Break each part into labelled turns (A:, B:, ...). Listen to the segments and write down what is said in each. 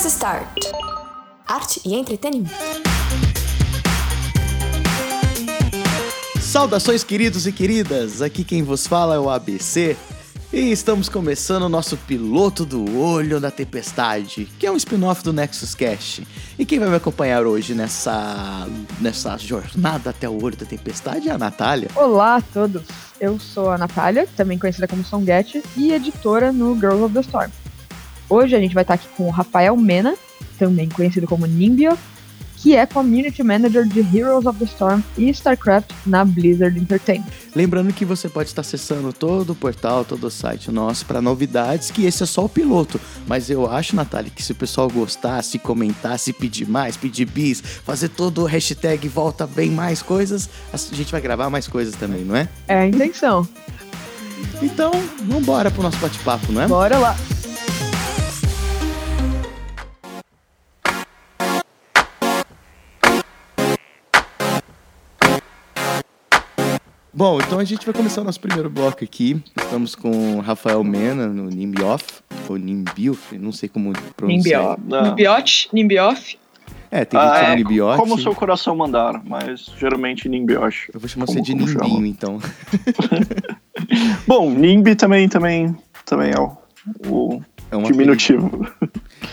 A: Press Start. Arte e entretenimento.
B: Saudações, queridos e queridas! Aqui quem vos fala é o ABC. E estamos começando o nosso piloto do Olho da Tempestade, que é um spin-off do Nexus Cast. E quem vai me acompanhar hoje nessa, nessa jornada até o Olho da Tempestade é a Natália.
C: Olá a todos, eu sou a Natália, também conhecida como Songuete, e editora no Girls of the Storm. Hoje a gente vai estar aqui com o Rafael Mena, também conhecido como Nimbio, que é Community Manager de Heroes of the Storm e StarCraft na Blizzard Entertainment.
B: Lembrando que você pode estar acessando todo o portal, todo o site nosso para novidades, que esse é só o piloto. Mas eu acho, Natália, que se o pessoal gostar, se comentar, se pedir mais, pedir bis, fazer todo o hashtag volta bem mais coisas, a gente vai gravar mais coisas também, não é?
C: É a intenção.
B: Então, vamos embora pro nosso bate-papo, não é?
C: Bora lá!
B: Bom, então a gente vai começar o nosso primeiro bloco aqui. Estamos com o Rafael Mena no Nimbioff, ou Nimbioff, não sei como pronunciar.
D: Nimbioff. Nimbioff.
B: É, tem gente que
D: Ah,
B: chama
D: é,
B: Nimbioff.
D: Como o seu coração mandar, mas geralmente Nimbiosh.
B: Eu vou chamar
D: Como-
B: você de
D: como chama?
B: Nimbinho, então.
D: Bom, Nimbi também, também, também é o, o
B: É uma
D: diminutivo,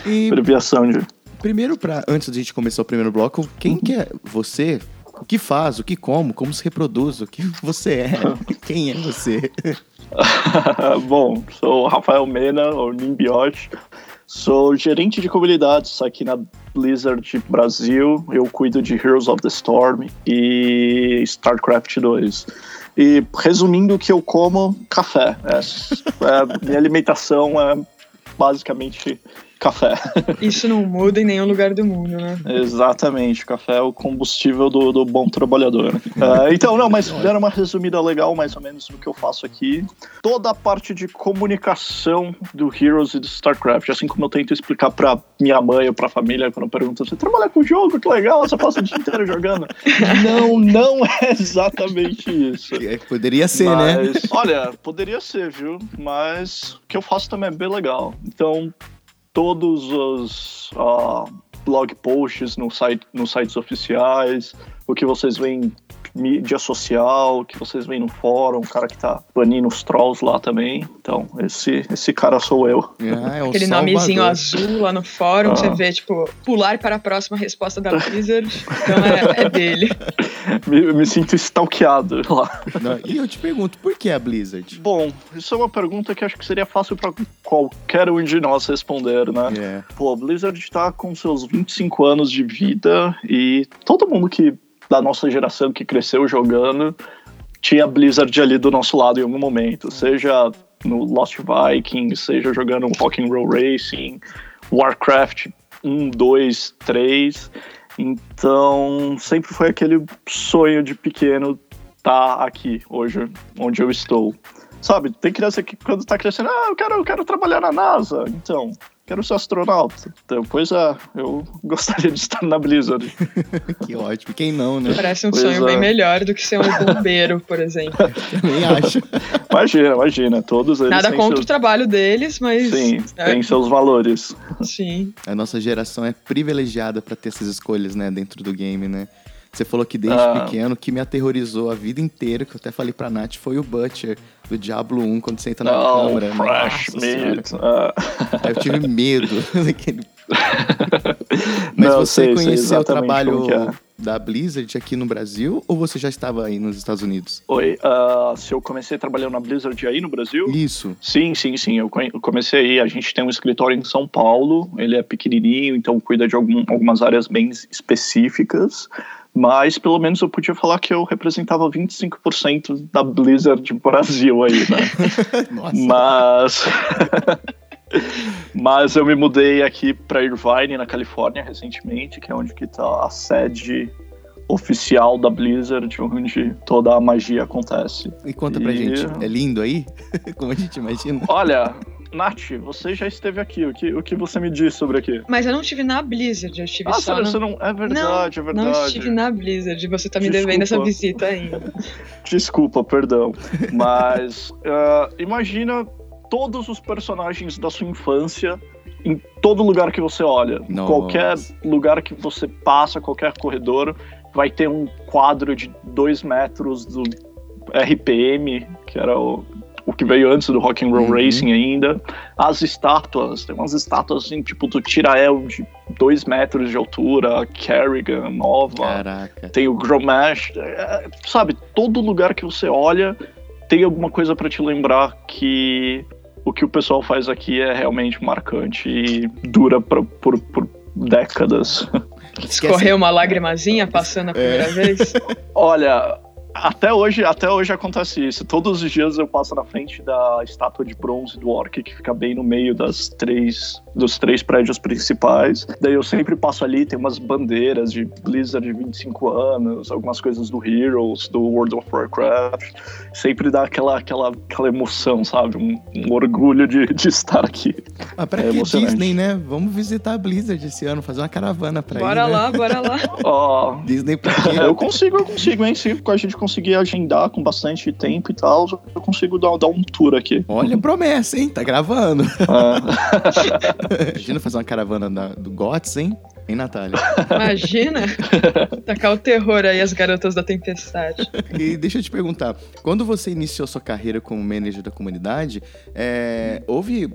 B: E
D: abreviação de...
B: primeiro, pra, antes de a gente começar o primeiro bloco, quem que é você? O que faz? O que como? Como se reproduz? O que você é? Quem é você?
D: Bom, sou Rafael Mena, ou Nimbiosh. Sou gerente de comunidades aqui na Blizzard Brasil. Eu cuido de Heroes of the Storm e StarCraft 2. E resumindo o que eu como, café. É, é, minha alimentação é basicamente café.
E: Isso não muda em nenhum lugar do mundo, né?
D: Exatamente, café é o combustível do, do bom trabalhador. Ah, então, não, mas deram uma resumida legal, mais ou menos, do que eu faço aqui. Toda a parte de comunicação do Heroes e do StarCraft, assim como eu tento explicar pra minha mãe ou pra família quando perguntam, você trabalha com jogo, que legal, você passa o dia inteiro jogando. Não, não é exatamente isso.
B: É, Poderia ser, né?
D: Mas, Olha, poderia ser, viu? Mas o que eu faço também é bem legal. Então, todos os ah, blog posts no site, nos sites oficiais, o que vocês veem em mídia social, que vocês veem no fórum, o cara que tá banindo os trolls lá também. Então, esse, esse cara sou eu.
B: Ah, é o
E: Aquele
B: Salvador.
E: nomezinho azul lá no fórum,
D: Ah.
E: você vê, tipo, pular para a próxima resposta da Blizzard. Então é, é dele.
D: Me, me sinto stalkeado lá.
B: Não, E eu te pergunto, por que a Blizzard?
D: Bom, isso é uma pergunta que acho que seria fácil para qualquer um de nós responder, né?
B: É.
D: Pô, a Blizzard tá com seus 25 anos de vida e todo mundo que da nossa geração que cresceu jogando tinha Blizzard ali do nosso lado em algum momento, seja no Lost Vikings, seja jogando um Rock'n'Roll Racing, Warcraft 1, 2, 3. Então, sempre foi aquele sonho de pequeno tá aqui hoje onde eu estou. Sabe, tem criança que quando tá crescendo, ah, eu quero, eu quero trabalhar na NASA. Então, quero ser astronauta. Então, pois é, eu gostaria de estar na Blizzard.
B: Que ótimo. Quem não, né?
E: Parece um
D: Pois
E: sonho
D: é.
E: bem melhor do que ser um bombeiro, por exemplo.
B: Também acho.
D: Imagina, imagina, todos eles
E: Nada
D: têm
E: contra o
D: seus...
E: trabalho deles, mas.
D: Sim,
E: é,
D: tem seus valores.
E: sim.
B: A nossa geração é privilegiada pra ter essas escolhas, né, dentro do game, né? Você falou que desde
D: Ah.
B: pequeno, que me aterrorizou a vida inteira, que eu até falei pra Nath, foi o Butcher do Diablo 1, quando você entra na
D: Não,
B: câmera. Nossa senhora.
D: meat. ah.
B: Aí eu tive medo daquele. Mas
D: Não,
B: você
D: sei, sei
B: conheceu o trabalho
D: é.
B: da Blizzard aqui no Brasil ou você já estava aí nos Estados Unidos?
D: Oi, ah, se eu comecei trabalhando na Blizzard aí no Brasil?
B: Isso.
D: Sim, sim, sim. Eu comecei aí. A gente tem um escritório em São Paulo. Ele é pequenininho, então cuida de algum- algumas áreas bem específicas. Mas pelo menos eu podia falar que eu representava 25% da Blizzard Brasil aí, né?
B: Nossa.
D: Mas. Mas eu me mudei aqui para Irvine, na Califórnia, recentemente, que é onde que tá a sede oficial da Blizzard, onde toda a magia acontece.
B: E conta pra
D: E-
B: gente, é lindo aí? Como a gente imagina?
D: Olha, Nath, você já esteve aqui. O que, o que você me diz sobre aqui?
E: Mas eu não estive na Blizzard, eu estive
D: Ah,
E: só
D: sério,
E: no...
D: você não. É verdade, é verdade.
E: Não estive na Blizzard, você tá me devendo essa
D: Desculpa.
E: visita ainda.
D: Desculpa, perdão. Mas ah, imagina todos os personagens da sua infância em todo lugar que você olha.
B: Nossa.
D: Qualquer lugar que você passa, qualquer corredor, vai ter um quadro de dois metros do RPM, que era o, o que veio antes do Rock and Roll
B: Uhum.
D: Racing ainda. As estátuas, tem umas estátuas assim, tipo do Tirael de dois metros de altura, Kerrigan nova.
B: Caraca.
D: Tem o Gromash, é, sabe? Todo lugar que você olha tem alguma coisa pra te lembrar que o que o pessoal faz aqui é realmente marcante e dura pra, por, por décadas.
E: Escorreu uma lagrimazinha passando a primeira vez.
D: Olha, até hoje, até hoje acontece isso. Todos os dias eu passo na frente da estátua de bronze do Orc, que fica bem no meio das três, dos três prédios principais. Daí eu sempre passo ali, tem umas bandeiras de Blizzard de 25 anos, algumas coisas do Heroes, do World of Warcraft. Sempre dá aquela, aquela, aquela emoção, sabe? Um, um orgulho de, de estar aqui.
B: Ah, pra
D: É
B: que. Disney, né? Vamos visitar a Blizzard esse ano, fazer uma caravana pra
E: Bora
B: ir, né?
E: lá, bora lá.
D: Ó,
B: Disney pra quê?
D: eu consigo, eu consigo, hein? Se a gente conseguir agendar com bastante tempo e tal, eu consigo dar, dar um tour aqui.
B: Olha a promessa, hein? Tá gravando.
D: Ah.
B: Imagina fazer uma caravana da- do GOTS, hein? Hein, Natália?
E: Imagina tacar o terror aí as garotas da tempestade.
B: E deixa eu te perguntar, quando você iniciou sua carreira como manager da comunidade, é, houve,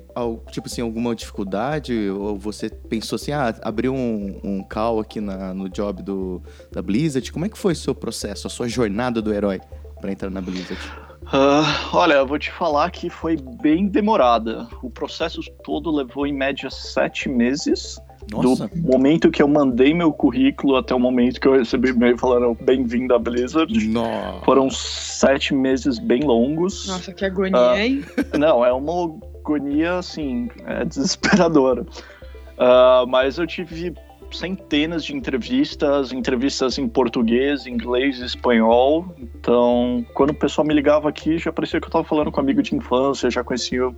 B: tipo assim, alguma dificuldade? Ou você pensou assim, ah, abriu um, um call aqui na- no job do, da Blizzard? Como é que foi o seu processo, a sua jornada do herói pra entrar na Blizzard?
D: Ah, olha, eu vou te falar que foi bem demorada. O processo todo levou em média sete meses.
B: Nossa,
D: Do momento que eu mandei meu currículo até o momento que eu recebi e-mail falando bem-vindo à Blizzard.
B: nossa.
D: Foram sete meses bem longos.
E: Nossa, que agonia,
D: Ah.
E: hein?
D: Não, é uma agonia, assim, é desesperadora. Ah, mas eu tive centenas de entrevistas, entrevistas em português, inglês e espanhol. Então, quando o pessoal me ligava aqui, já parecia que eu estava falando com um amigo de infância, já conhecia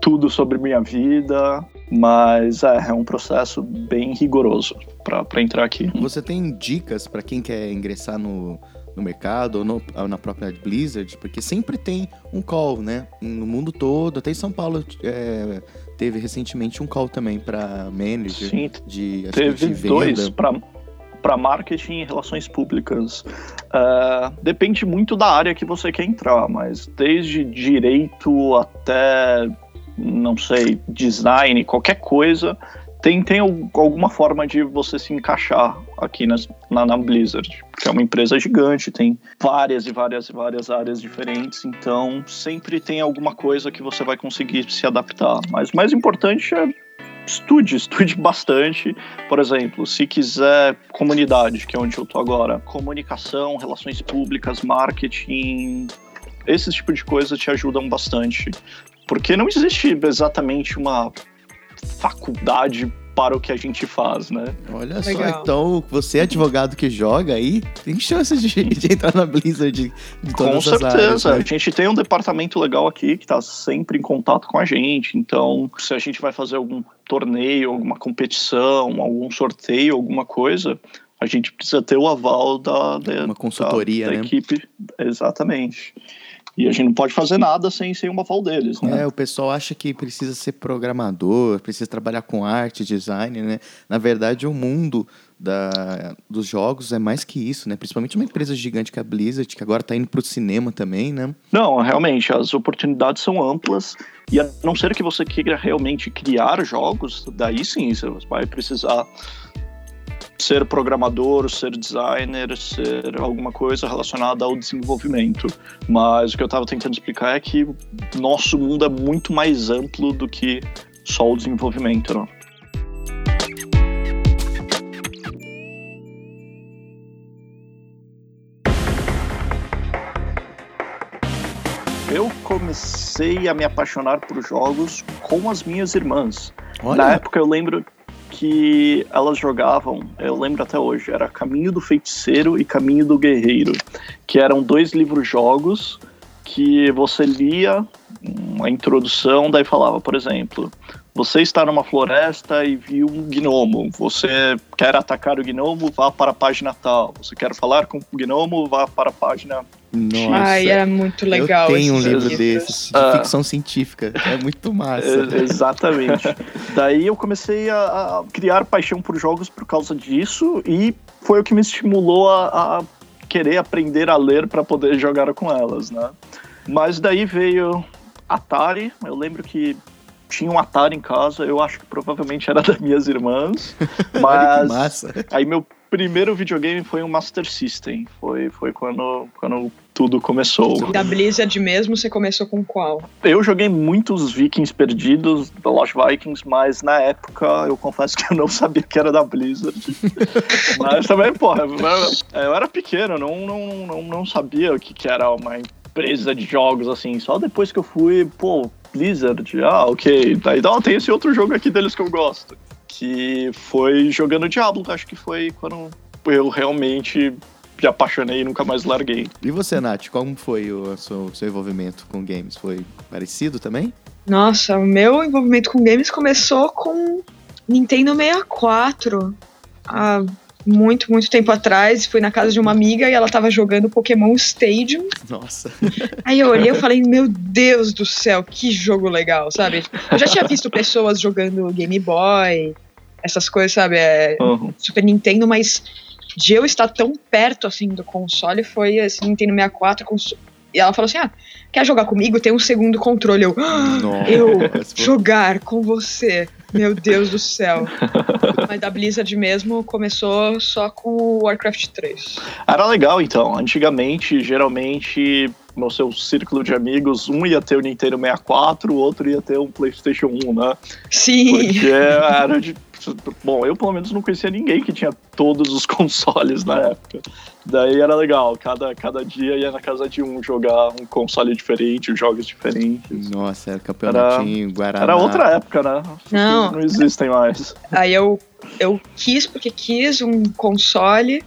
D: tudo sobre minha vida. Mas é, é um processo bem rigoroso para entrar aqui.
B: Você tem dicas pra quem quer ingressar no, no mercado ou, no- ou na própria Blizzard? Porque sempre tem um call, né? No mundo todo, até em São Paulo é, teve recentemente um call também pra manager
D: Sim,
B: de,
D: Teve
B: de
D: dois para marketing e relações públicas. Ah, depende muito da área que você quer entrar, mas desde direito até, não sei, design, qualquer coisa, tem, tem al- alguma forma de você se encaixar aqui nas- na, na Blizzard, porque é uma empresa gigante, tem várias e várias e várias áreas diferentes, então sempre tem alguma coisa que você vai conseguir se adaptar. Mas o mais importante é estude, estude bastante. Por exemplo, se quiser comunidade, que é onde eu tô agora, comunicação, relações públicas, marketing, esse tipo de coisa te ajudam bastante. Porque não existe exatamente uma faculdade para o que a gente faz, né?
B: Olha só,
E: Legal.
B: então você, advogado que joga aí, tem chance de, de entrar na Blizzard de,
D: Com certeza.
B: áreas.
D: A
B: né?
D: gente tem um departamento legal aqui que está sempre em contato com a gente. Então, se a gente vai fazer algum torneio, alguma competição, algum sorteio, alguma coisa, a gente precisa ter o aval da, da,
B: Uma consultoria,
D: da, da
B: né?
D: equipe. Exatamente. E a gente não pode fazer nada sem, sem o aval deles, né?
B: É, o pessoal acha que precisa ser programador, precisa trabalhar com arte, design, né? Na verdade, o mundo da, dos jogos é mais que isso, né? Principalmente uma empresa gigante que é a Blizzard, que agora tá indo pro cinema também, né?
D: Não, realmente, as oportunidades são amplas. E a não ser que você queira realmente criar jogos, daí sim, você vai precisar ser programador, ser designer, ser alguma coisa relacionada ao desenvolvimento. Mas o que eu estava tentando explicar é que nosso mundo é muito mais amplo do que só o desenvolvimento. Né? Eu comecei a me apaixonar por jogos com as minhas irmãs. Na
B: Olha,
D: época eu lembro que elas jogavam, eu lembro até hoje, era Caminho do Feiticeiro e Caminho do Guerreiro, que eram dois livros-jogos que você lia uma introdução, daí falava, por exemplo, você está numa floresta e viu um gnomo, você quer atacar o gnomo, vá para a página tal, você quer falar com o gnomo, vá para a página
B: Nossa.
E: Ai, era muito legal.
B: Eu tenho um livro
E: livros.
B: desses, de
D: Ah.
B: ficção científica. É muito massa.
D: É, exatamente. Daí eu comecei a, a criar paixão por jogos por causa disso e foi o que me estimulou a, a querer aprender a ler para poder jogar com elas, né? Mas daí veio Atari. Eu lembro que tinha um Atari em casa. Eu acho que provavelmente era das minhas irmãs.
B: Olha que
D: Mas
B: massa.
D: aí meu primeiro videogame foi um Master System. Foi, foi quando, quando tudo começou.
E: Da Blizzard mesmo, você começou com qual?
D: Eu joguei muitos Vikings perdidos, The Lost Vikings, mas na época eu confesso que eu não sabia que era da Blizzard. mas também, porra, eu era, pequeno, não, não, não, não sabia o que, que era uma empresa de jogos assim. Só depois que eu fui, pô, Blizzard, ah, ok. Daí não, tem esse outro jogo aqui deles que eu gosto. Que foi jogando Diablo, acho que foi quando eu realmente me apaixonei e nunca mais larguei.
B: E você, Nath, como foi o seu, seu envolvimento com games? Foi parecido também?
E: Nossa, o meu envolvimento com games começou com Nintendo 64. Há muito, muito tempo atrás. Fui na casa de uma amiga e ela tava jogando Pokémon Stadium.
B: Nossa.
E: Aí eu olhei e falei, meu Deus do céu, que jogo legal, sabe? Eu já tinha visto pessoas jogando Game Boy, essas coisas, sabe? É,
D: Uhum.
E: Super Nintendo, mas de eu estar tão perto assim do console foi esse Nintendo 64 cons- e ela falou assim: "Ah, quer jogar comigo? Tem um segundo controle". Eu, "Ah,
B: Nossa.
E: eu jogar com você. Meu Deus do céu. Mas da Blizzard mesmo começou só com o Warcraft 3.
D: Era legal, então. Antigamente, geralmente, no seu círculo de amigos, um ia ter o Nintendo 64, o outro ia ter um PlayStation 1, né?
E: Sim.
D: Porque era de. Bom, eu pelo menos não conhecia ninguém que tinha todos os consoles na época. Daí era legal, cada, cada dia ia na casa de um jogar um console diferente, jogos diferentes.
B: Nossa, era campeonatinho, Guaraná.
D: Era outra época, né?
E: Não.
D: Não existem mais.
E: Aí eu, eu quis, porque quis um console.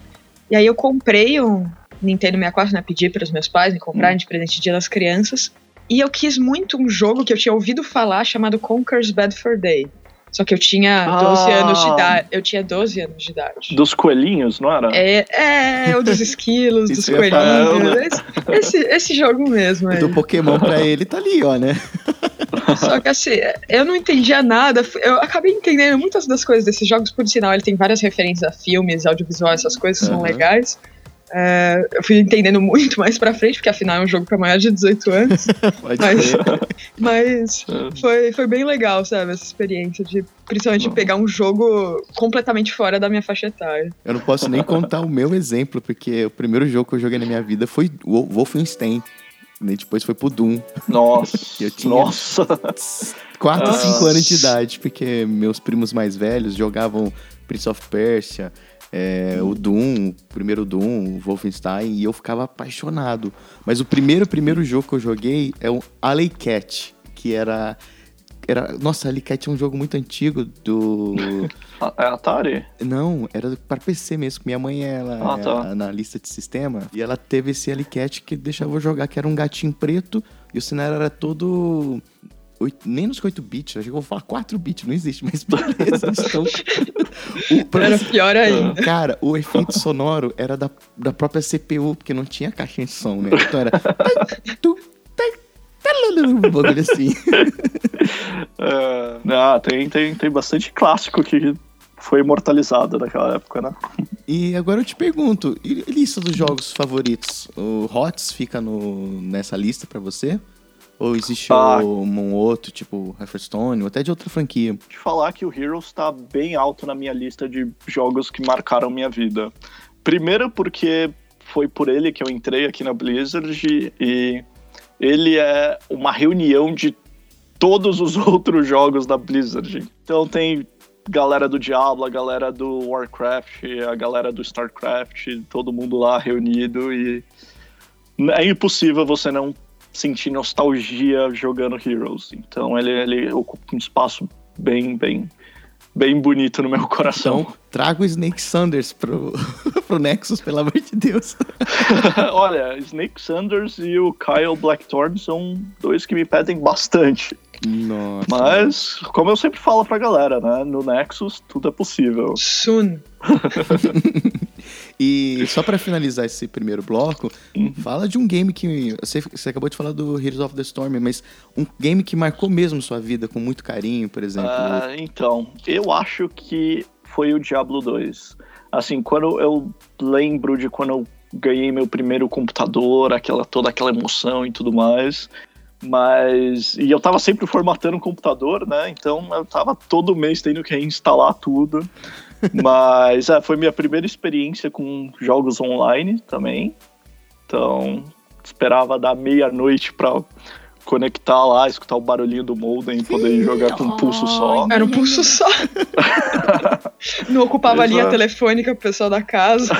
E: E aí eu comprei um Nintendo 64, né? Pedi para os meus pais me comprarem de presente de dia das crianças. E eu quis muito um jogo que eu tinha ouvido falar chamado Conker's Bad for Day. Só que eu tinha 12
D: Ah.
E: anos de idade. Eu tinha 12 anos de idade.
D: Dos coelhinhos, não era?
E: É, é, o dos esquilos, dos coelhinhos. Esse, esse, esse jogo mesmo. Aí.
B: do Pokémon pra ele tá ali, ó, né?
E: Só que assim, eu não entendia nada. Eu acabei entendendo muitas das coisas desses jogos, por sinal, ele tem várias referências a filmes, audiovisual, essas coisas que são legais. É, eu fui entendendo muito mais pra frente, porque afinal é um jogo pra maior de 18 anos. Mas-. Mas foi, foi bem legal, sabe, essa experiência de principalmente pegar um jogo completamente fora da minha faixa etária.
B: Eu não posso nem contar o meu exemplo, porque o primeiro jogo que eu joguei na minha vida foi o Wolfenstein. E depois foi pro Doom.
D: Nossa.
B: Eu tinha-
D: Nossa.
B: 4,
D: Ah.
B: 5 anos de idade, porque meus primos mais velhos jogavam Prince of Persia, é, o Doom, o primeiro Doom, o Wolfenstein, e eu ficava apaixonado. Mas o primeiro, primeiro jogo que eu joguei é o Alley Cat, que era... era nossa, Alley Cat é um jogo muito antigo do...
D: É Atari?
B: Não, era para PC mesmo. Minha mãe ela
D: Ah, tá.
B: é analista de sistema e ela teve esse Alicat que deixava eu jogar, que era um gatinho preto e o cenário era todo oito- menos que 8 bits, eu vou falar 4 bits, não existe, mas beleza. então, o pra-
E: Era pior ainda.
B: Cara, o efeito sonoro era da, da própria CPU, porque não tinha caixinha de som, né? Então era. Um bagulho assim.
D: É, ah, tem, tem, tem bastante clássico que foi imortalizado naquela época, né?
B: E agora eu te pergunto, lista dos jogos favoritos? O HOTS fica no, nessa lista pra você? Ou existe
D: Ah.
B: um outro, tipo Hearthstone, ou até de outra franquia?
D: De falar que o Heroes tá bem alto na minha lista de jogos que marcaram minha vida. Primeiro porque foi por ele que eu entrei aqui na Blizzard e ele é uma reunião de todos os outros jogos da Blizzard. Então tem galera do Diablo, a galera do Warcraft, a galera do Starcraft, todo mundo lá reunido e é impossível você não sentir nostalgia jogando Heroes. Então ele, ele ocupa um espaço bem, bem, bem bonito no meu coração.
B: Então, traga o Snake Sanders pro, pro Nexus, pelo amor de Deus.
D: Olha, Snake Sanders e o Kyle Blackthorn são dois que me pedem bastante.
B: Nossa.
D: Mas, como eu sempre falo pra galera, né? No Nexus tudo é possível.
E: Soon.
B: E só pra finalizar esse primeiro bloco,
D: Uhum.
B: fala de um game que. Você, você acabou de falar do Heroes of the Storm, mas um game que marcou mesmo sua vida com muito carinho, por exemplo.
D: Ah, então, eu acho que foi o Diablo 2. Assim, quando eu lembro de quando eu ganhei meu primeiro computador, aquela toda aquela emoção e tudo mais. Mas. E eu tava sempre formatando o computador, né? Então eu tava todo mês tendo que reinstalar tudo. Mas é, foi minha primeira experiência com jogos online também. Então, esperava dar meia-noite pra conectar lá, escutar o barulhinho do modem e poder jogar com um pulso só.
E: Era um pulso só. Não ocupava a linha telefônica pro pessoal da casa.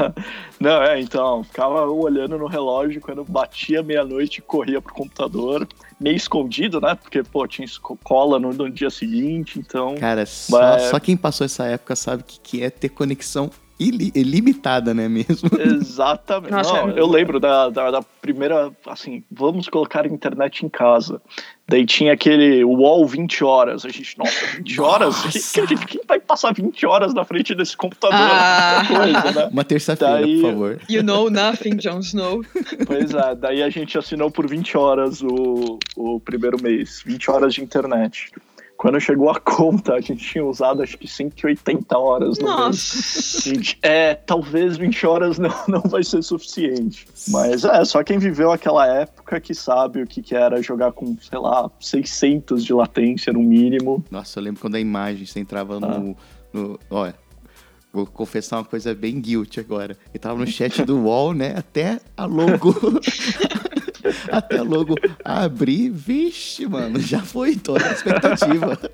D: Não, é, então, ficava olhando no relógio quando batia meia-noite, corria pro computador, meio escondido, né? Porque, pô, tinha escola no, no dia seguinte, então.
B: Cara, só,
D: Mas-
B: só quem passou essa época sabe o que, que é ter conexão ili- ilimitada, né mesmo?
D: Exatamente.
E: Nossa,
D: Não,
E: é-
D: eu lembro da, da, da primeira, assim, vamos colocar a internet em casa. Daí tinha aquele wall 20 horas. A gente, nossa, 20 horas? Quem, quem- quem vai passar 20 horas na frente desse computador?
E: Ah.
D: Coisa, né?
B: Uma terça-feira,
D: Daí-
B: por favor.
E: You know nothing, Jon Snow.
D: Pois é, daí a gente assinou por 20 horas o, o primeiro mês, 20 horas de internet. Quando chegou a conta, a gente tinha usado acho que 180 horas no mês.
E: Nossa.
D: Gente, É, talvez 20 horas não, não vai ser suficiente. Mas é, só quem viveu aquela época que sabe o que, que era jogar com, sei lá, 600 de latência no mínimo.
B: Nossa, eu lembro quando a imagem, você entrava
D: Tá.
B: no, no. Olha, vou confessar uma coisa bem guilty agora. Eu tava no chat do UOL, né? Até a logo. até logo abrir. Vixe, mano, já foi toda a expectativa.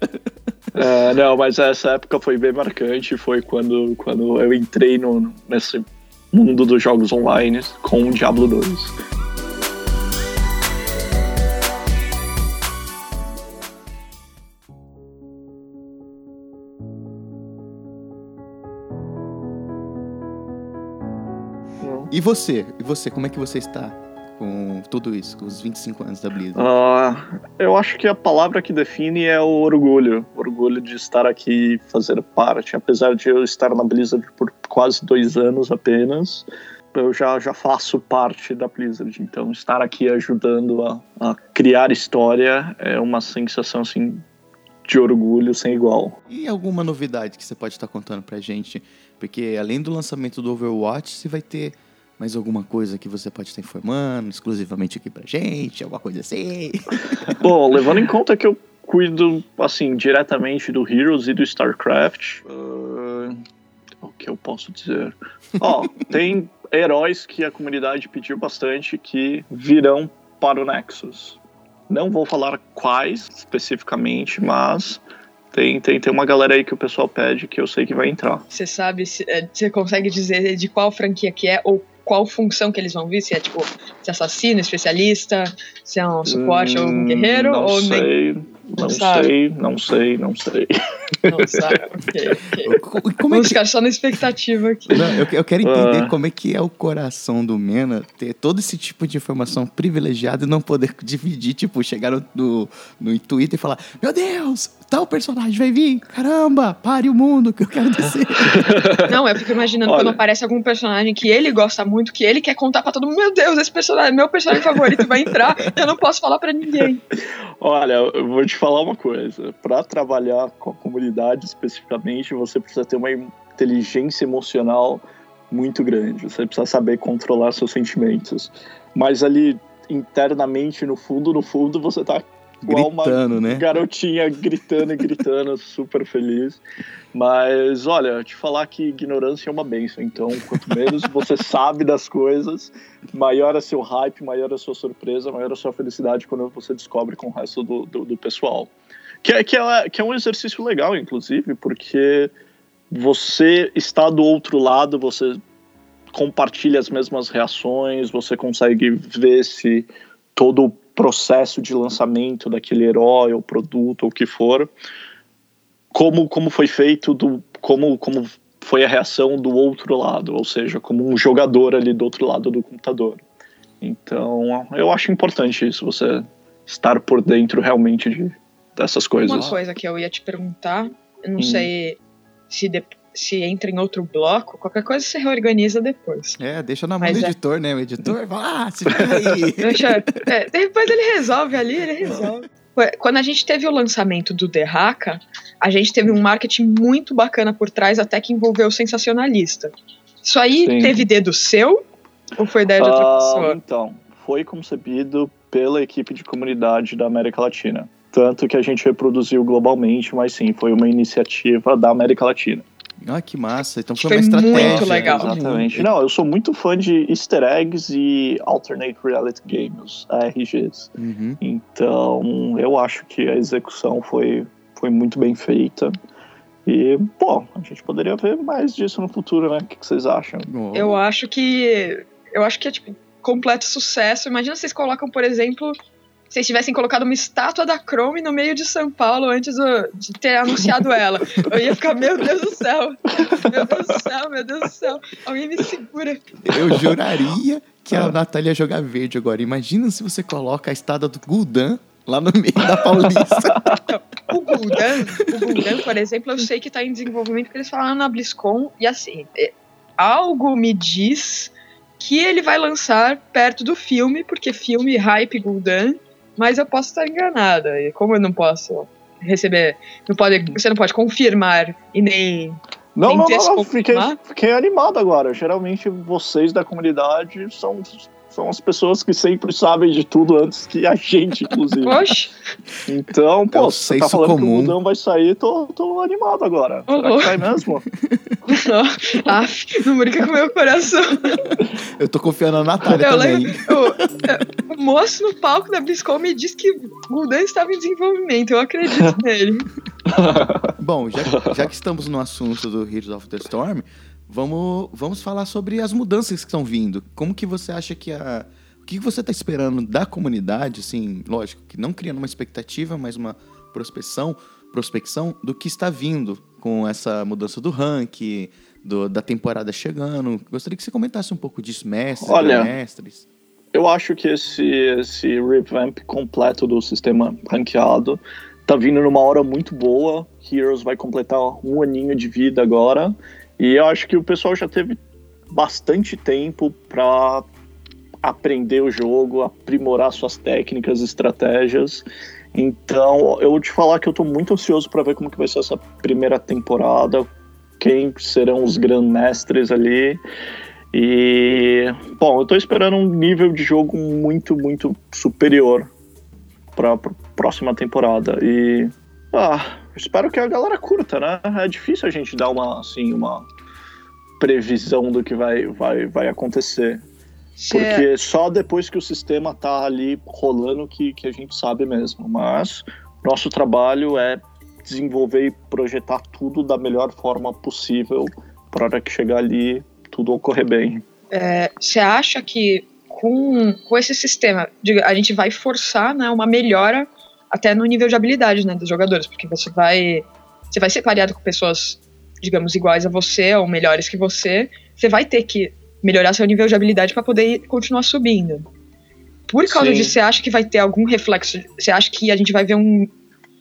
D: É, não, mas essa época foi bem marcante. Foi quando, quando eu entrei no, nesse mundo dos jogos online com o Diablo 2.
B: E você? E você, como é que você está com tudo isso, com os 25 anos da Blizzard?
D: Ah, eu acho que a palavra que define é o orgulho. Orgulho de estar aqui e fazer parte. Apesar de eu estar na Blizzard por quase dois anos apenas, eu já, já faço parte da Blizzard. Então, estar aqui ajudando a, a criar história é uma sensação assim de orgulho sem igual.
B: E alguma novidade que você pode estar contando pra gente? Porque além do lançamento do Overwatch, você vai ter mais alguma coisa que você pode estar informando exclusivamente aqui pra gente? Alguma coisa assim?
D: Bom, levando em conta que eu cuido, assim, diretamente do Heroes e do StarCraft, ah, o que eu posso dizer? Ó, tem heróis que a comunidade pediu bastante que virão para o Nexus. Não vou falar quais especificamente, mas tem, tem, tem uma galera aí que o pessoal pede que eu sei que vai entrar.
E: Você sabe, se, é, você consegue dizer de qual franquia que é ou qual função que eles vão vir? Se é tipo, se é assassino, especialista, se é um suporte ou um
D: Hum,
E: guerreiro,
D: não
E: ou nem.
D: Não
E: sabe.
D: sei, não sei, não sei.
E: Não sabe. ok, ok.
B: Co- Como é que...
E: ficar só na expectativa aqui.
B: Não, eu, eu quero entender
D: Ah.
B: como é que é o coração do Mena ter todo esse tipo de informação privilegiada e não poder dividir, tipo, chegar no, no, no Twitter e falar: Meu Deus, tal personagem vai vir, caramba, pare o mundo que eu quero descer.
E: Não, é porque imaginando
D: Olha.
E: quando aparece algum personagem que ele gosta muito, que ele quer contar pra todo mundo, meu Deus, esse personagem, meu personagem favorito vai entrar, eu não posso falar pra ninguém.
D: Olha, eu vou te falar uma coisa. Para trabalhar com a comunidade especificamente, você precisa ter uma inteligência emocional muito grande. Você precisa saber controlar seus sentimentos. Mas ali internamente, no fundo, no fundo, você tá igual
B: Gritando,
D: uma
B: né?
D: garotinha gritando e gritando, super feliz. Mas olha, te falar que ignorância é uma benção. Então, quanto menos você sabe das coisas, maior é seu hype, maior é a sua surpresa, maior é a sua felicidade quando você descobre com o resto do, do, do pessoal. Que é, que, é, que é um exercício legal, inclusive, porque você está do outro lado, você compartilha as mesmas reações, você consegue ver se todo o processo de lançamento daquele herói ou produto ou o que for, como, como foi feito, do, como, como foi a reação do outro lado, ou seja, como um jogador ali do outro lado do computador. Então, eu acho importante isso, você estar por dentro realmente de, dessas coisas.
E: Uma coisa que eu ia te perguntar, eu não
D: Hum.
E: sei se, de- se entra em outro bloco, qualquer coisa você reorganiza depois.
B: É, deixa na mão
E: Mas
B: do
E: é.
B: editor, né? O editor, vai lá, se aí.
E: Deixa, é, depois ele resolve ali, ele resolve. Quando a gente teve o lançamento do The Haka, a gente teve um marketing muito bacana por trás, até que envolveu o sensacionalista. Isso aí
D: Sim.
E: teve dedo seu? Ou foi ideia de outra
D: Ah,
E: pessoa?
D: então, foi concebido pela equipe de comunidade da América Latina. Tanto que a gente reproduziu globalmente, mas sim, foi uma iniciativa da América Latina.
B: Ah, que massa. Então
E: Foi
B: foi uma estratégia.
E: muito legal.
D: Exatamente. Não, eu sou muito fã de easter eggs e alternate reality games, ARGs.
B: Uhum.
D: Então, eu acho que a execução foi, foi muito bem feita. E, pô, a gente poderia ver mais disso no futuro, né? O que, que vocês acham?
B: Bom,
E: Eu acho que. Eu acho que é tipo completo sucesso. Imagina se vocês colocam, por exemplo, se vocês tivessem colocado uma estátua da Chrome no meio de São Paulo antes do- de ter anunciado ela. Eu ia ficar, meu Deus do céu! Meu Deus do céu, meu Deus do céu! Alguém me segura.
B: Eu juraria que a Natália ia jogar verde agora. Imagina se você coloca a estada do Guldan lá no meio da Paulista.
E: O Gul'dan, o Gul'dan, por exemplo, eu sei que tá em desenvolvimento, porque eles falaram na BlizzCon, e assim, é, algo me diz que ele vai lançar perto do filme, porque filme hype Gul'dan, mas eu posso estar enganada, e como eu não posso receber, não pode, você não pode confirmar e nem
D: Não,
E: Tem
D: não, não, não, fiquei, fiquei animado agora. Geralmente vocês da comunidade são, são as pessoas que sempre sabem de tudo antes que a gente, inclusive.
E: Poxa,
D: Então,
B: É
D: pô,
B: o
D: você tá falando que
B: comum.
D: o Budão vai sair, tô, tô animado agora.
E: Ô,
D: Será que
E: louco.
D: sai mesmo?
E: af, não brinca com o meu coração.
B: Eu tô confiando na Natália
E: Eu
B: também.
E: lembro, o, o moço no palco da BlizzCon me disse que Gul'dan estava em desenvolvimento, eu acredito nele.
B: Bom, já, já que estamos no assunto do Heroes of the Storm, vamos, vamos falar sobre as mudanças que estão vindo. Como que você acha que a... O que você está esperando da comunidade, assim, lógico, que não criando uma expectativa, mas uma prospecção, prospecção do que está vindo com essa mudança do rank, do- da temporada chegando. Gostaria que você comentasse um pouco disso, mestres,
D: Olha,
B: mestres.
D: Eu acho que esse, esse revamp completo do sistema ranqueado tá vindo numa hora muito boa. Heroes vai completar um aninho de vida agora. E eu acho que o pessoal já teve bastante tempo para aprender o jogo, aprimorar suas técnicas, estratégias. Então, eu vou te falar que eu tô muito ansioso para ver como que vai ser essa primeira temporada, quem serão os grandmestres ali. E, bom, eu tô esperando um nível de jogo muito, muito superior pra próxima temporada. E, ah, espero que a galera curta, né? É difícil a gente dar uma, assim, uma previsão do que vai, vai, vai acontecer. Porque só depois que o sistema tá ali rolando que, que a gente sabe mesmo. Mas nosso trabalho é desenvolver e projetar tudo da melhor forma possível para hora que chegar ali tudo ocorrer bem.
E: Você acha que com, com esse sistema, a gente vai forçar né, uma melhora até no nível de habilidade né, dos jogadores, porque você vai, você vai ser pareado com pessoas, digamos, iguais a você ou melhores que você, você vai ter que melhorar seu nível de habilidade para poder continuar subindo. Por causa
D: Sim.
E: disso, você acha que vai ter algum reflexo? Você acha que a gente vai ver um,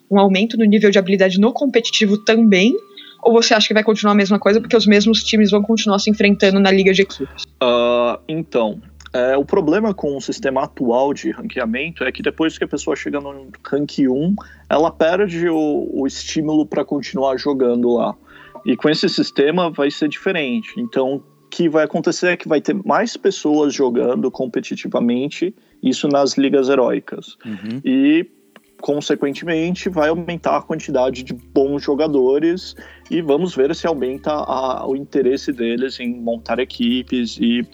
E: um aumento no nível de habilidade no competitivo também? Ou você acha que vai continuar a mesma coisa porque os mesmos times vão continuar se enfrentando na liga de equipes?
D: Ah, então, é, o problema com o sistema atual de ranqueamento é que depois que a pessoa chega no rank 1, ela perde o, o estímulo para continuar jogando lá. E com esse sistema vai ser diferente. Então, o que vai acontecer é que vai ter mais pessoas jogando competitivamente, isso nas ligas heróicas.
B: Uhum.
D: e consequentemente vai aumentar a quantidade de bons jogadores e vamos ver se aumenta a- o interesse deles em montar equipes e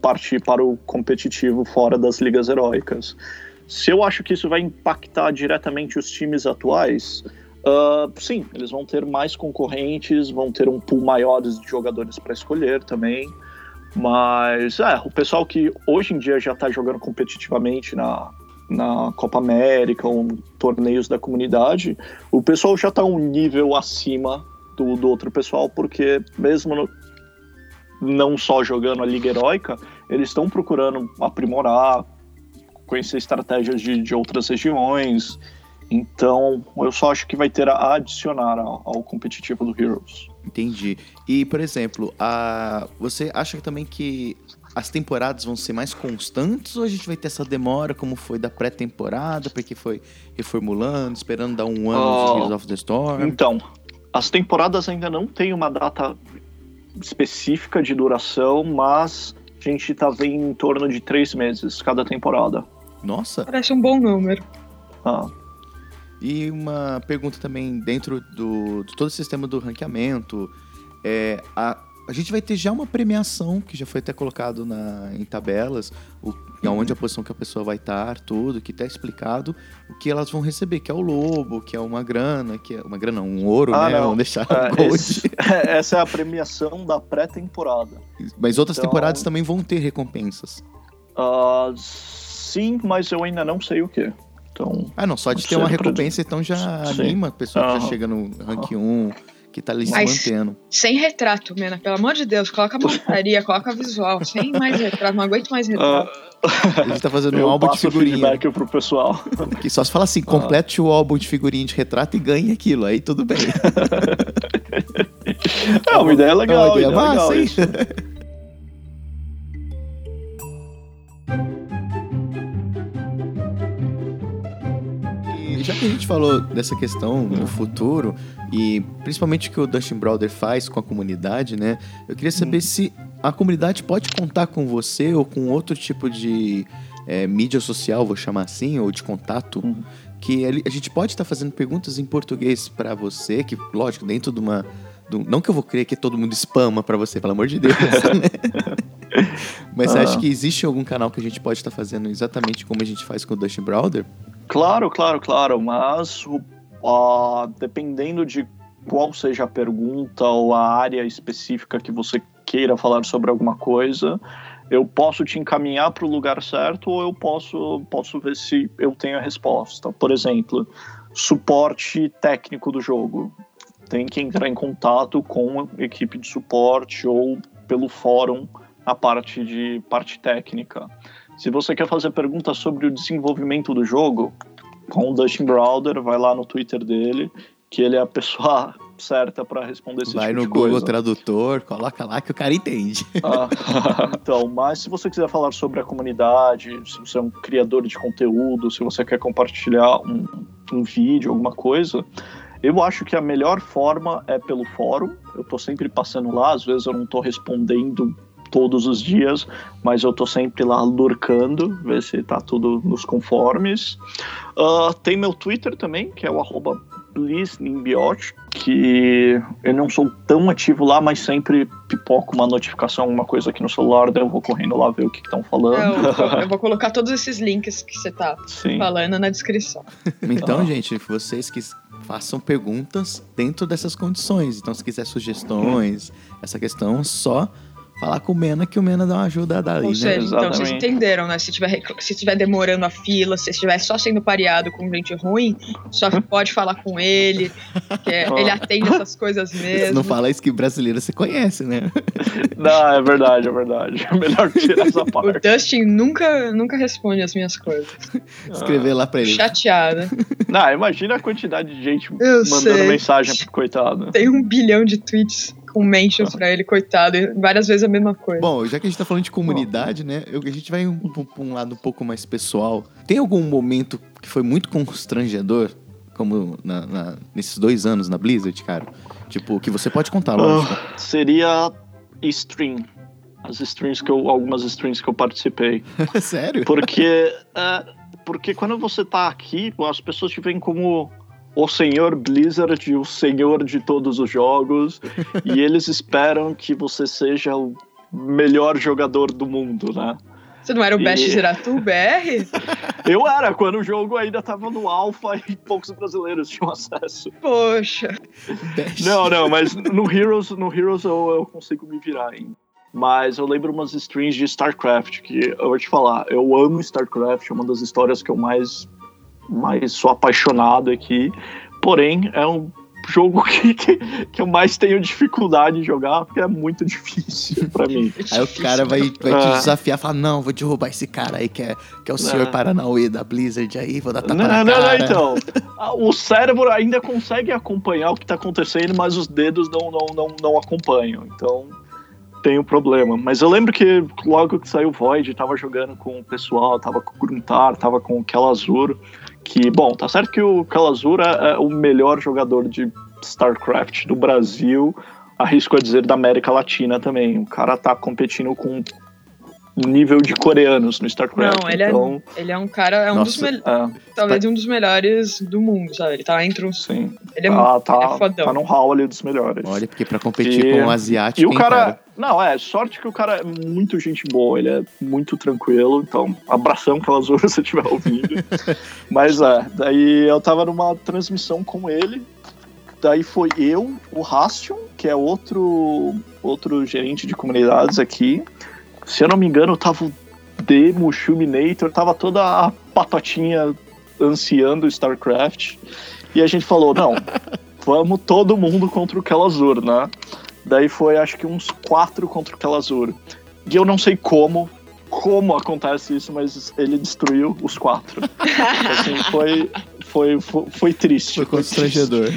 D: partir para o competitivo fora das ligas heróicas. Se eu acho que isso vai impactar diretamente os times atuais, ah, sim, eles vão ter mais concorrentes, vão ter um pool maior de jogadores para escolher também. Mas é, o pessoal que hoje em dia já está jogando competitivamente na, na Copa América ou torneios da comunidade, o pessoal já está um nível acima do, do outro pessoal, porque mesmo no- não só jogando a Liga Heróica, eles estão procurando aprimorar, conhecer estratégias de, de outras regiões. Então, eu só acho que vai ter a adicionar ao, ao competitivo do Heroes.
B: Entendi. E, por exemplo, a... você acha também que as temporadas vão ser mais constantes ou a gente vai ter essa demora como foi da pré-temporada, porque foi reformulando, esperando dar um ano de Heroes of the Storm?
D: Então, as temporadas ainda não têm uma data específica de duração, mas a gente tá vendo em torno de três meses cada temporada.
B: Nossa,
E: Parece um bom número.
D: Ah,
B: E uma pergunta também dentro do, de todo o sistema do ranqueamento. É, a, a gente vai ter já uma premiação que já foi até colocado na, em tabelas, o, onde a posição que a pessoa vai estar, tudo, que está explicado o que elas vão receber, que é o lobo, que é uma grana, que é uma grana, um ouro,
D: Ah,
B: né? Vamos deixar
D: é,
B: gold.
D: esse- essa é a premiação da pré-temporada.
B: Mas outras
D: então-
B: temporadas também vão ter recompensas.
D: Ah, sim, mas eu ainda não sei o que. Então,
B: Ah, não, só de ter uma recompensa, então já
D: Sim.
B: anima a pessoa que já chega no rank 1, que tá ali se
E: Mas-
B: mantendo.
E: Sem retrato, Mena, pelo amor de Deus, coloca a montaria, coloca visual, sem mais retrato, não aguento mais retrato.
D: ah,
B: A gente tá fazendo um
D: eu
B: álbum de figurinha.
D: feedback pro pessoal.
B: Que só se fala assim, complete o álbum de figurinha de retrato e ganhe aquilo, aí tudo bem.
D: É uma ideia legal,
B: É uma ideia
D: ideia
B: massa,
D: legal isso.
B: Já que a gente falou dessa questão no futuro, e principalmente o que o Dustin Browder faz com a comunidade, né? Eu queria saber se a comunidade pode contar com você ou com outro tipo de é, mídia social, vou chamar assim, ou de contato,
D: Uhum.
B: que a gente pode estar fazendo perguntas em português pra você, que, lógico, dentro de uma. do- não que eu vou crer que todo mundo spama pra você, pelo amor de Deus. né? Mas você
D: Ah.
B: acha que existe algum canal que a gente pode estar fazendo exatamente como a gente faz com o Dustin Browder?
D: Claro, claro, claro, mas o- ah, dependendo de qual seja a pergunta ou a área específica que você queira falar sobre alguma coisa, eu posso te encaminhar para o lugar certo ou eu posso, posso ver se eu tenho a resposta. Por exemplo, suporte técnico do jogo. Tem que entrar em contato com a equipe de suporte ou pelo fórum a parte de parte técnica. Se você quer fazer perguntas sobre o desenvolvimento do jogo, com o Dustin Browder, vai lá no Twitter dele, que ele é a pessoa certa para responder esse
B: Vai
D: tipo
B: no
D: de
B: Google
D: coisa.
B: Tradutor, coloca lá que o cara entende.
D: Ah, então, mas se você quiser falar sobre a comunidade, se você é um criador de conteúdo, se você quer compartilhar um, um vídeo, alguma coisa, eu acho que a melhor forma é pelo fórum. Eu tô sempre passando lá, às vezes eu não tô respondendo todos os dias, mas eu tô sempre lá lurcando, ver se tá tudo nos conformes. Ah, tem meu Twitter também, que é o arroba que eu não sou tão ativo lá, mas sempre pipoco uma notificação, alguma coisa aqui no celular, daí eu vou correndo lá ver o que estão falando.
E: Eu, eu vou colocar todos esses links que você tá
D: Sim.
E: falando na descrição.
B: Então,
D: Ah.
B: gente, vocês que façam perguntas dentro dessas condições. Então, se quiser sugestões, essa questão, só falar com o Mena que o Mena dá uma ajuda dali,
E: Ou
B: né?
E: seja, então vocês entenderam, né? Se tiver, se tiver demorando a fila, se estiver só sendo pareado com gente ruim, só pode falar com ele, que é- ele atende essas coisas mesmo.
B: não fala isso que brasileiro você conhece, né?
D: Não, é verdade, é verdade. Melhor tirar essa
E: O
D: parte.
E: Dustin nunca, nunca responde as minhas coisas.
B: Escrever lá pra ele.
E: Chateada.
D: Não, imagina a quantidade de gente
E: Eu
D: mandando
E: sei.
D: mensagem pro coitado.
E: Tem um bilhão de tweets com mentions pra ele, coitado, várias vezes a mesma coisa.
B: Bom, já que a gente tá falando de comunidade, né? eu- a gente vai um, um- pra um lado um pouco mais pessoal. Tem algum momento que foi muito constrangedor, como na- na- nesses dois anos na Blizzard, cara? Tipo, que você pode contar, lógico.
D: Ah, seria stream. As streams que eu. Algumas streams que eu participei.
B: Sério?
D: Porque, é, porque quando você tá aqui, as pessoas te veem como o senhor Blizzard, o senhor de todos os jogos, e eles esperam que você seja o melhor jogador do mundo, né?
E: Você não era o Best
D: E-
E: Zeratu BR?
D: Eu era, quando o jogo ainda tava no alpha e poucos brasileiros tinham acesso.
E: Poxa.
B: Best.
D: Não, não, mas no Heroes, no Heroes eu, eu consigo me virar ainda. Mas eu lembro umas streams de StarCraft, que eu vou te falar, eu amo StarCraft, é uma das histórias que eu mais, mais sou apaixonado aqui. Porém, é um jogo que, que, que eu mais tenho dificuldade em jogar, porque é muito difícil pra mim.
B: Aí o cara vai, vai te
D: Ah.
B: desafiar, falar, não, vou derrubar esse cara aí que é, que é o senhor
D: Não.
B: Paranauê da Blizzard aí, vou dar tapa
D: Não,
B: na
D: não, não,
B: cara.
D: então. Ah, O cérebro ainda consegue acompanhar o que tá acontecendo, mas os dedos não, não, não, não acompanham. Então tem um problema. Mas eu lembro que logo que saiu o Void, tava jogando com o pessoal, tava com o Gruntar, tava com o Kelazur. Que, bom, tá certo que o Kelazur é, é o melhor jogador de StarCraft do Brasil, arrisco a dizer da América Latina também. O cara tá competindo com nível de coreanos no StarCraft.
E: Não, ele é,
D: então,
E: ele é um cara, é um dos
B: Nossa.
E: mel-
D: é,
E: talvez um dos melhores do mundo, sabe? Ele tá entre os.
D: sim.
E: Ele é,
D: Ah, tá,
E: ele é fodão.
D: tá no hall ali dos melhores.
B: Olha, porque pra competir
D: E-
B: com o asiático,
D: E o
B: hein,
D: cara, não, é, sorte que o cara é muito gente boa, ele é muito tranquilo, então, abração pela Azul se você estiver ouvindo. Mas é, daí eu tava numa transmissão com ele, daí foi eu, o Rastion, que é outro, outro gerente de comunidades aqui. Se eu não me engano, tava o Demo, o Shuminator, tava toda a patotinha ansiando StarCraft. E a gente falou, não, vamos todo mundo contra o Kelazur, né? Daí foi acho que uns quatro contra o Kelazur. E eu não sei como, como acontece isso, mas ele destruiu os quatro. assim, foi, foi, foi, foi triste.
B: Foi constrangedor.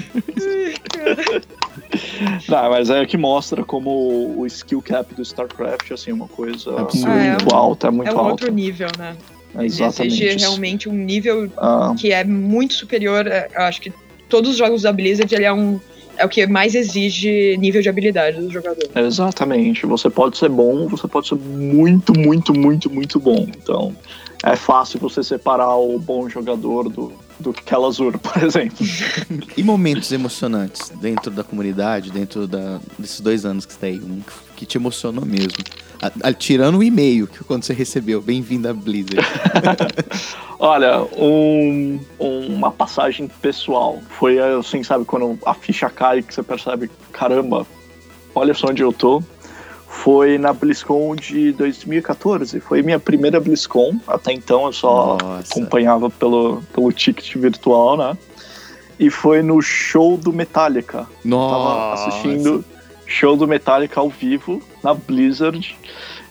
D: Não, mas é que mostra como o skill cap do StarCraft assim, é uma coisa
B: Absurdo.
D: muito
E: É,
D: alta, é muito
E: É um
D: alta.
E: outro nível, né? Ele
D: Exatamente.
E: exige realmente um nível
D: Ah,
E: que é muito superior. é, Eu acho que todos os jogos da Blizzard ele é um. É o que mais exige nível de habilidade do jogador.
D: Exatamente. Você pode ser bom, você pode ser muito, muito, muito, muito bom. Então, é fácil você separar o bom jogador do, do Kelazur, por exemplo.
B: E momentos emocionantes dentro da comunidade, dentro da- desses dois anos que você tá aí, um que te emocionou mesmo. A- a- tirando o e-mail que quando você recebeu, bem-vindo à Blizzard.
D: Olha, um- uma passagem pessoal. Foi assim, sabe, quando a ficha cai que você percebe, caramba, olha só onde eu tô. Foi na BlizzCon de 2014. Foi minha primeira BlizzCon. Até então eu só
B: Nossa.
D: acompanhava pelo, pelo ticket virtual, né? E foi no show do Metallica. Tava
B: Nossa.
D: assistindo show do Metallica ao vivo na Blizzard.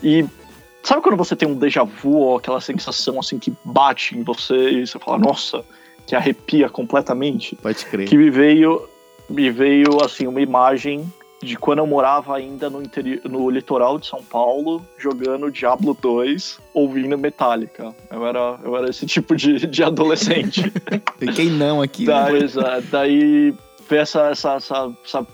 D: E sabe quando você tem um déjà vu ou aquela sensação assim que bate em você e você fala, nossa, que arrepia completamente?
B: Pode crer.
D: Que me veio, me veio assim uma imagem de quando eu morava ainda no, interi- no litoral de São Paulo, jogando Diablo 2, ouvindo Metallica. Eu era, eu era esse tipo de, de adolescente.
B: Quem não aqui, né?
D: Daí, ver essa, essa, essa, essa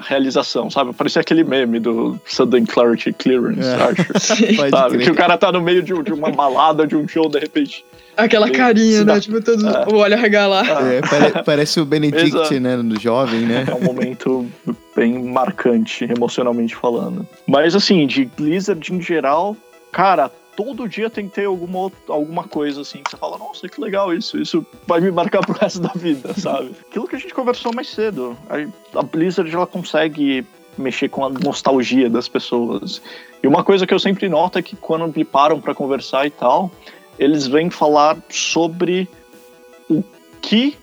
D: realização, sabe? Parecia aquele meme do Sudden Clarity Clearance,
B: É.
D: acho. Sabe?
B: crer.
D: Que o cara tá no meio de, de uma balada, de um show, de repente.
E: Aquela
D: Ele
E: carinha, né?
D: dá-
E: Tipo, todo
D: É.
E: o olho arregalar.
B: É, pare- parece o Benedict,
D: Exato.
B: né? Do jovem, né?
D: É um momento bem marcante, emocionalmente falando. Mas assim, de Blizzard em geral, cara, todo dia tem que ter alguma, alguma coisa assim que você fala, nossa, que legal isso, isso vai me marcar pro resto da vida, sabe? Aquilo que a gente conversou mais cedo. A, a Blizzard ela consegue mexer com a nostalgia das pessoas. E uma coisa que eu sempre noto é que quando me param pra conversar e tal, eles vêm falar sobre o que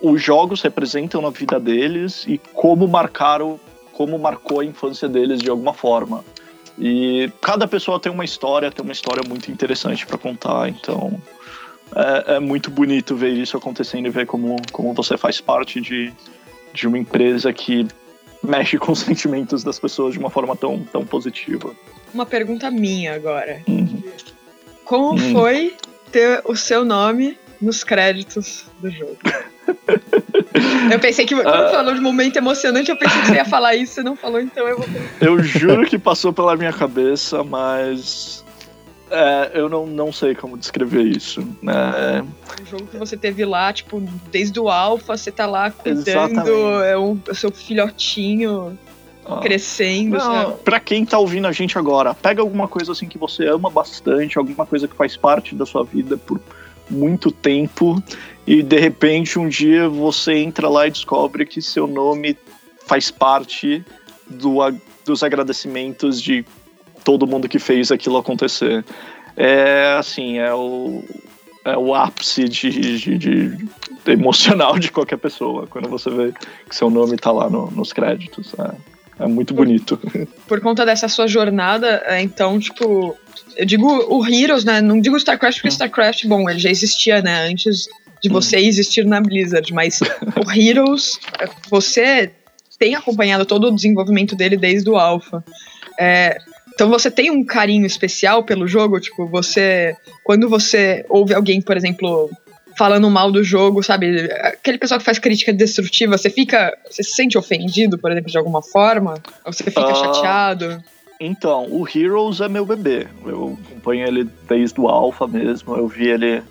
D: os jogos representam na vida deles e como marcaram, como marcou a infância deles de alguma forma. E cada pessoa tem uma história, tem uma história muito interessante para contar, então é, é muito bonito ver isso acontecendo e ver como, como você faz parte de, de uma empresa que mexe com os sentimentos das pessoas de uma forma tão, tão positiva.
E: Uma pergunta minha agora.
D: Uhum.
E: Como
D: Hum.
E: foi ter o seu nome nos créditos do jogo? Eu pensei que, quando
D: Ah.
E: falou de momento emocionante, eu pensei que você ia falar isso, você não falou, então eu vou.
D: Eu juro que passou pela minha cabeça, mas é, eu não, não sei como descrever isso. né?
E: Um jogo que você teve lá, tipo, desde o alfa, você tá lá cuidando,
D: Exatamente.
E: é o seu filhotinho
D: Ah.
E: crescendo,
D: Não,
E: sabe?
D: pra quem tá ouvindo a gente agora, pega alguma coisa assim que você ama bastante, alguma coisa que faz parte da sua vida por muito tempo e de repente um dia você entra lá e descobre que seu nome faz parte do, dos agradecimentos de todo mundo que fez aquilo acontecer. É assim, é o é o ápice de, de, de, emocional de qualquer pessoa quando você vê que seu nome tá lá no, nos créditos. É, é muito bonito.
E: Por conta dessa sua jornada, é, então, tipo, eu digo o Heroes, né? Não digo StarCraft porque hum. StarCraft, bom, ele já existia, né? Antes de você hum. existir na Blizzard, mas o Heroes, você tem acompanhado todo o desenvolvimento dele desde o Alpha. É, então você tem um carinho especial pelo jogo, tipo, você. Quando você ouve alguém, por exemplo, falando mal do jogo, sabe? Aquele pessoal que faz crítica destrutiva, você fica. Você se sente ofendido, por exemplo, de alguma forma? Ou você fica uh, chateado?
D: Então, o Heroes é meu bebê. Eu acompanho ele desde o Alpha mesmo. Eu vi ele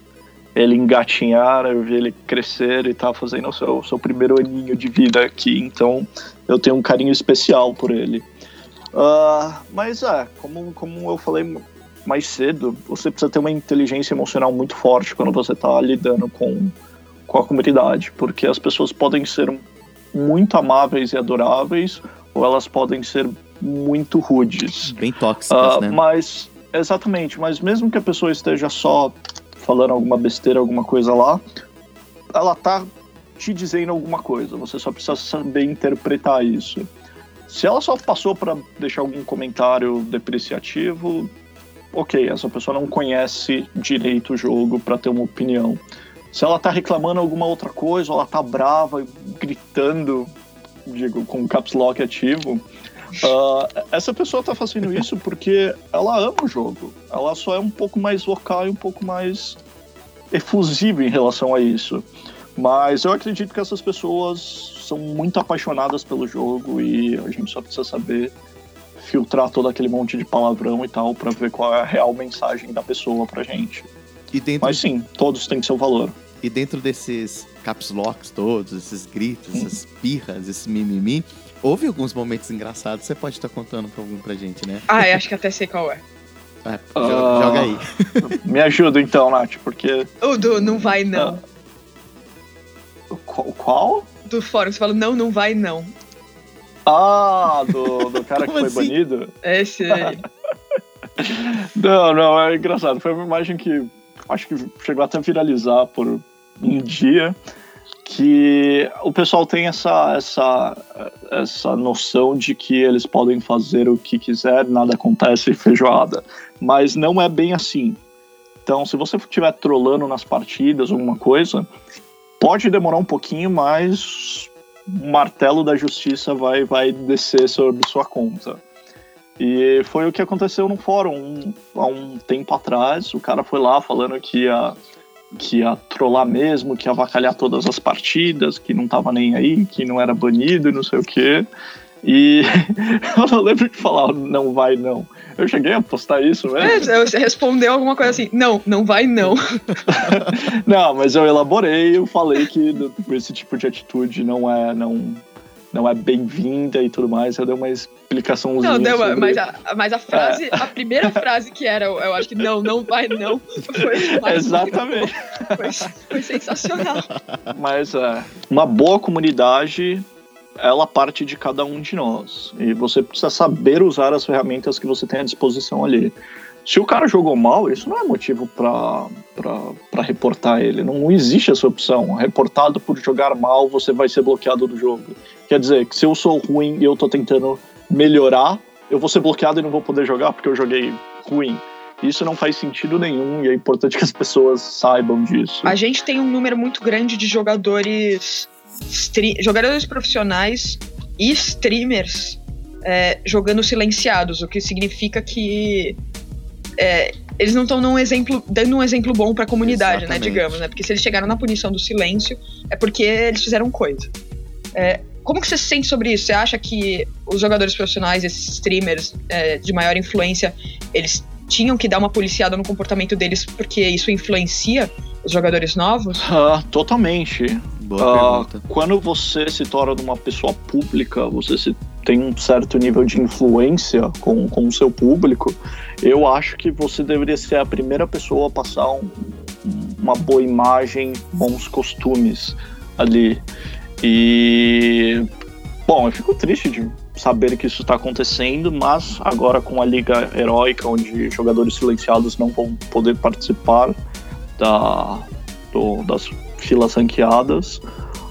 D: ele engatinhar, eu vi ele crescer e tá fazendo o seu, seu primeiro aninho de vida aqui, então eu tenho um carinho especial por ele. Uh, mas é, como, como eu falei mais cedo, você precisa ter uma inteligência emocional muito forte quando você está lidando com, com a comunidade, porque as pessoas podem ser muito amáveis e adoráveis, ou elas podem ser muito rudes.
B: Bem tóxicas, uh, né?
D: Mas, exatamente, mas mesmo que a pessoa esteja só falando alguma besteira, alguma coisa lá, ela tá te dizendo alguma coisa, você só precisa saber interpretar isso. Se ela só passou para deixar algum comentário depreciativo, ok, essa pessoa não conhece direito o jogo para ter uma opinião. Se ela tá reclamando alguma outra coisa, ou ela tá brava, gritando, digo, com o caps lock ativo, uh, essa pessoa tá fazendo isso porque ela ama o jogo. Ela só é um pouco mais vocal e um pouco mais efusiva em relação a isso. Mas eu acredito que essas pessoas são muito apaixonadas pelo jogo e a gente só precisa saber filtrar todo aquele monte de palavrão e tal para ver qual é a real mensagem da pessoa pra gente. E dentro... Mas sim, todos têm seu valor.
B: E dentro desses caps locks todos, esses gritos, hum. essas pirras, esse mimimi, houve alguns momentos engraçados, você pode estar contando pra, algum pra gente, né?
E: Ah, acho que até sei qual é.
B: é uh, joga aí.
D: Me ajuda então, Nath, porque.
E: O do não vai não.
D: Uh, qual?
E: do fórum. Você fala, não, não vai, não.
D: Ah, do, do cara que foi assim? banido?
E: Esse aí.
D: não, não, é engraçado. Foi uma imagem que acho que chegou até a viralizar por um dia que o pessoal tem essa, essa, essa noção de que eles podem fazer o que quiser, nada acontece feijoada. Mas não é bem assim. Então, se você estiver trolando nas partidas, alguma coisa, Pode demorar um pouquinho, mas o martelo da justiça vai, vai descer sobre sua conta. E foi o que aconteceu no fórum um, há um tempo atrás. O cara foi lá falando que ia, que ia trollar mesmo, que ia avacalhar todas as partidas, que não tava nem aí, que não era banido e não sei o quê. E eu não lembro de falar não vai não. Eu cheguei a postar isso mesmo.
E: É, você respondeu alguma coisa assim, não, não vai não.
D: não, mas eu elaborei, eu falei que esse tipo de atitude não é, não, não é bem-vinda e tudo mais. Eu dei uma explicaçãozinha. Não, deu, sobre...
E: mas, a, mas a frase, é. a primeira frase que era, eu acho que não, não vai não, foi
D: Exatamente.
E: Foi, foi sensacional.
D: Mas é, uma boa comunidade ela parte de cada um de nós. E você precisa saber usar as ferramentas que você tem à disposição ali. Se o cara jogou mal, isso não é motivo para reportar ele. Não existe essa opção. Reportado por jogar mal, você vai ser bloqueado do jogo. Quer dizer, que se eu sou ruim e eu tô tentando melhorar, eu vou ser bloqueado e não vou poder jogar porque eu joguei ruim. Isso não faz sentido nenhum e é importante que as pessoas saibam disso.
E: A gente tem um número muito grande de jogadores jogadores profissionais e streamers é, jogando silenciados, o que significa que é, eles não estão exemplo, dando um exemplo bom para a comunidade, né, Exatamente. né, digamos, né? Porque se eles chegaram na punição do silêncio, é porque eles fizeram coisa. É, como que você se sente sobre isso? Você acha que os jogadores profissionais, esses streamers é, de maior influência, eles tinham que dar uma policiada no comportamento deles porque isso influencia os jogadores novos?
D: Ah, totalmente. Boa uh, quando você se torna uma pessoa pública, você se, tem um certo nível de influência com, com o seu público, eu acho que você deveria ser a primeira pessoa a passar um, uma boa imagem, bons costumes ali. E. Bom, eu fico triste de saber que isso está acontecendo, mas agora com a Liga Heróica, onde jogadores silenciados não vão poder participar, da, do, das filas ranqueadas,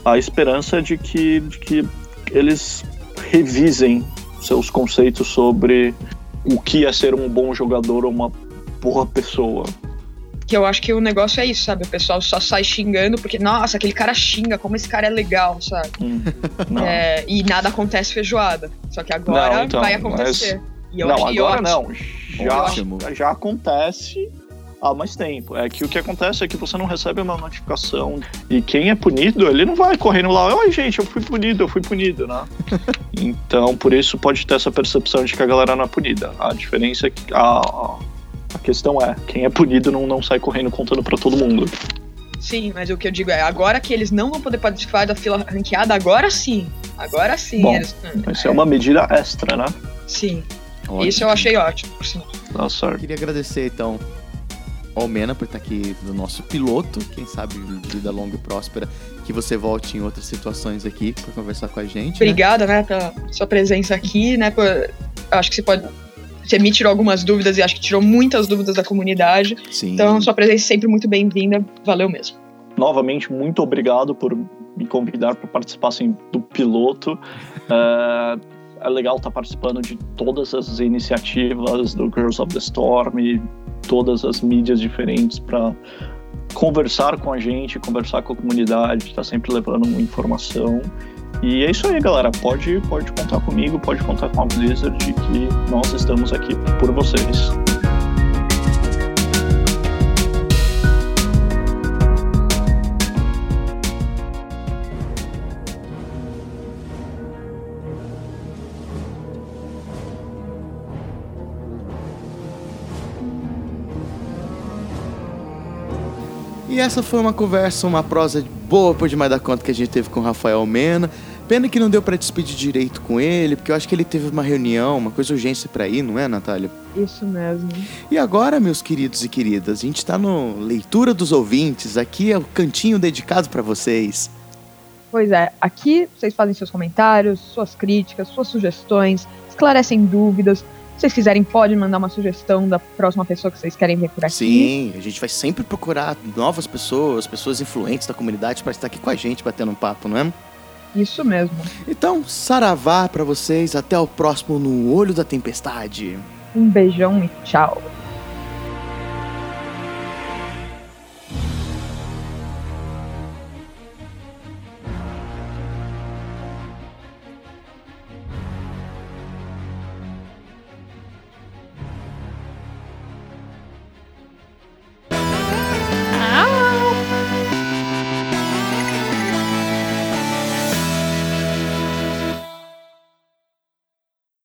D: a esperança é de que, de que eles revisem seus conceitos sobre o que é ser um bom jogador ou uma boa pessoa.
E: Que eu acho que o negócio é isso, sabe? O pessoal só sai xingando porque, nossa, aquele cara xinga, como esse cara é legal, sabe?
D: Hum.
E: É, e nada acontece feijoada. Só que agora
D: Não, então,
E: vai acontecer. E eu
D: não, agora
E: ótimo.
D: não. Já,
B: Ótimo.
D: já acontece há mais tempo. É que o que acontece é que você não recebe uma notificação e quem é punido, ele não vai correndo lá, oi gente, eu fui punido, eu fui punido, né? então, por isso pode ter essa percepção de que a galera não é punida. A diferença é que a, a- questão é, quem é punido não, não sai correndo contando pra todo mundo.
E: Sim, mas o que eu digo é, agora que eles não vão poder participar da fila ranqueada, agora sim. Agora sim.
D: Bom,
E: eles-
D: Isso é uma medida extra, né?
E: Sim.
B: Ótimo.
E: Isso eu achei ótimo, por sinal.
D: Tá certo.
B: Queria agradecer então ao Mena por estar aqui no nosso piloto. Quem sabe vida longa e próspera, que você volte em outras situações aqui para conversar com a gente. né?
E: Obrigada, né, pela sua presença aqui, né? Por, acho que você pode. Você me tirou algumas dúvidas e acho que tirou muitas dúvidas da comunidade.
B: Sim.
E: Então, sua presença é sempre muito bem-vinda. Valeu mesmo.
D: novamente, muito obrigado por me convidar para participar assim, do piloto. É, é legal estar participando de todas as iniciativas do Girls of the Storm e todas as mídias diferentes para conversar com a gente, conversar com a comunidade, estar sempre levando informação. E é isso aí, galera. Pode, pode contar comigo, pode contar com a Blizzard, que nós estamos aqui por vocês.
B: E essa foi uma conversa, uma prosa boa por demais da conta que a gente teve com o Rafael Mena. Pena que não deu pra despedir direito com ele, porque eu acho que ele teve uma reunião, uma coisa urgência pra ir, não é, Natália?
C: Isso mesmo.
B: E agora, meus queridos e queridas, a gente tá no Leitura dos Ouvintes, aqui é o cantinho dedicado pra vocês.
C: Pois é, aqui vocês fazem seus comentários, suas críticas, suas sugestões, esclarecem dúvidas. Se vocês quiserem, podem mandar uma sugestão da próxima pessoa que vocês querem ver por aqui.
B: Sim, a gente vai sempre procurar novas pessoas, pessoas influentes da comunidade pra estar aqui com a gente batendo um papo, não é?
C: Isso mesmo.
B: Então, saravá pra vocês, até o próximo No Olho da Tempestade.
C: Um beijão e tchau.